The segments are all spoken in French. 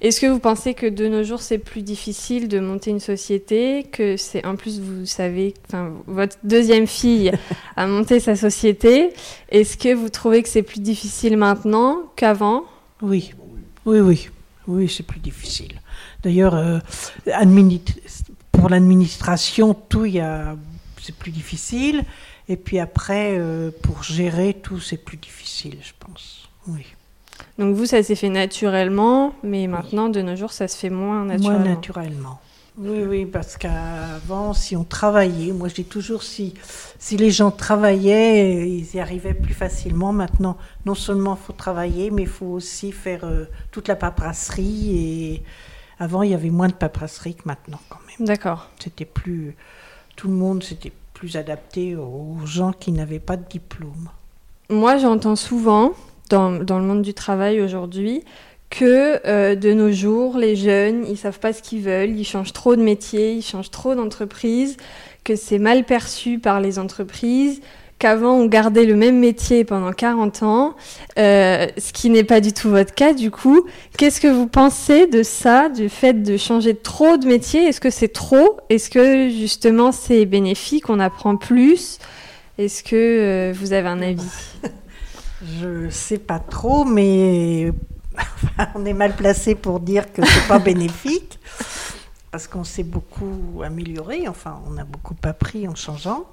Est-ce que vous pensez que de nos jours c'est plus difficile de monter une société, que c'est en plus vous savez, votre deuxième fille a monté sa société? Est-ce que vous trouvez que c'est plus difficile maintenant qu'avant? Oui, oui, oui, oui, c'est plus difficile. D'ailleurs, euh, pour l'administration, tout y a, c'est plus difficile. Et puis après, euh, pour gérer tout, c'est plus difficile, je pense. Oui. Donc vous, ça s'est fait naturellement, mais maintenant, de nos jours, ça se fait moins naturellement. Moins naturellement. Oui, oui, parce qu'avant, si on travaillait, moi je dis toujours, si, si les gens travaillaient, ils y arrivaient plus facilement. Maintenant, non seulement il faut travailler, mais il faut aussi faire euh, toute la paperasserie. Et avant, il y avait moins de paperasserie que maintenant, quand même. D'accord. C'était plus. Tout le monde s'était plus adapté aux gens qui n'avaient pas de diplôme. Moi, j'entends souvent dans, le monde du travail aujourd'hui que euh, de nos jours, les jeunes, ils savent pas ce qu'ils veulent, ils changent trop de métier, ils changent trop d'entreprise, que c'est mal perçu par les entreprises, qu'avant on gardait le même métier pendant 40 ans, euh, ce qui n'est pas du tout votre cas du coup. Qu'est-ce que vous pensez de ça, du fait de changer trop de métier? Est-ce que c'est trop? Est-ce que justement c'est bénéfique, on apprend plus? Est-ce que euh, vous avez un avis? Je sais pas trop, mais on est mal placé pour dire que c'est pas bénéfique, parce qu'on s'est beaucoup amélioré, enfin, on a beaucoup appris en changeant.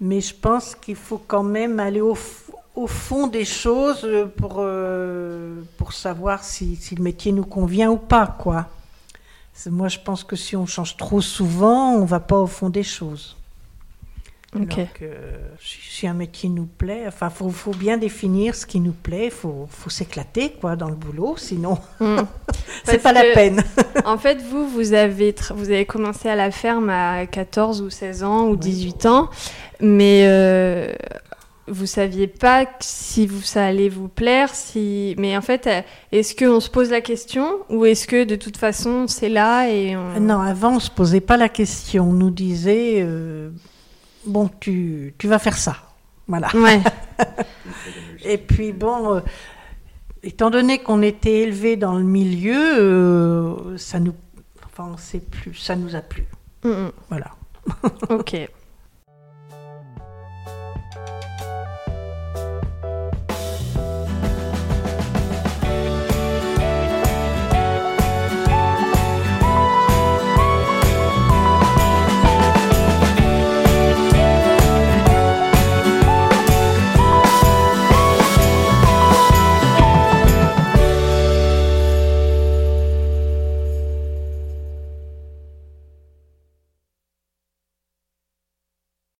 Mais je pense qu'il faut quand même aller au, fond des choses pour, euh, pour savoir si, le métier nous convient ou pas, quoi. Moi, je pense que si on change trop souvent, on va pas au fond des choses. Donc, euh, si un métier nous plaît, enfin, faut, faut bien définir ce qui nous plaît. Faut, faut s'éclater, quoi, dans le boulot. Sinon, mm. c'est pas la peine. en fait, vous, vous avez, vous avez commencé à la ferme à 14 ou 16 ans ou 18 ans, mais euh, vous saviez pas si vous, ça allait vous plaire. Si, mais en fait, est-ce qu'on se pose la question ou est-ce que de toute façon, c'est là et Non, avant, on se posait pas la question. On nous disait. Euh, bon, tu, tu vas faire ça. Voilà. Ouais. et puis bon, euh, étant donné qu'on était élevé dans le milieu, euh, ça nous, enfin, on sait plus, ça nous a plu. Mm, mm. Voilà. ok.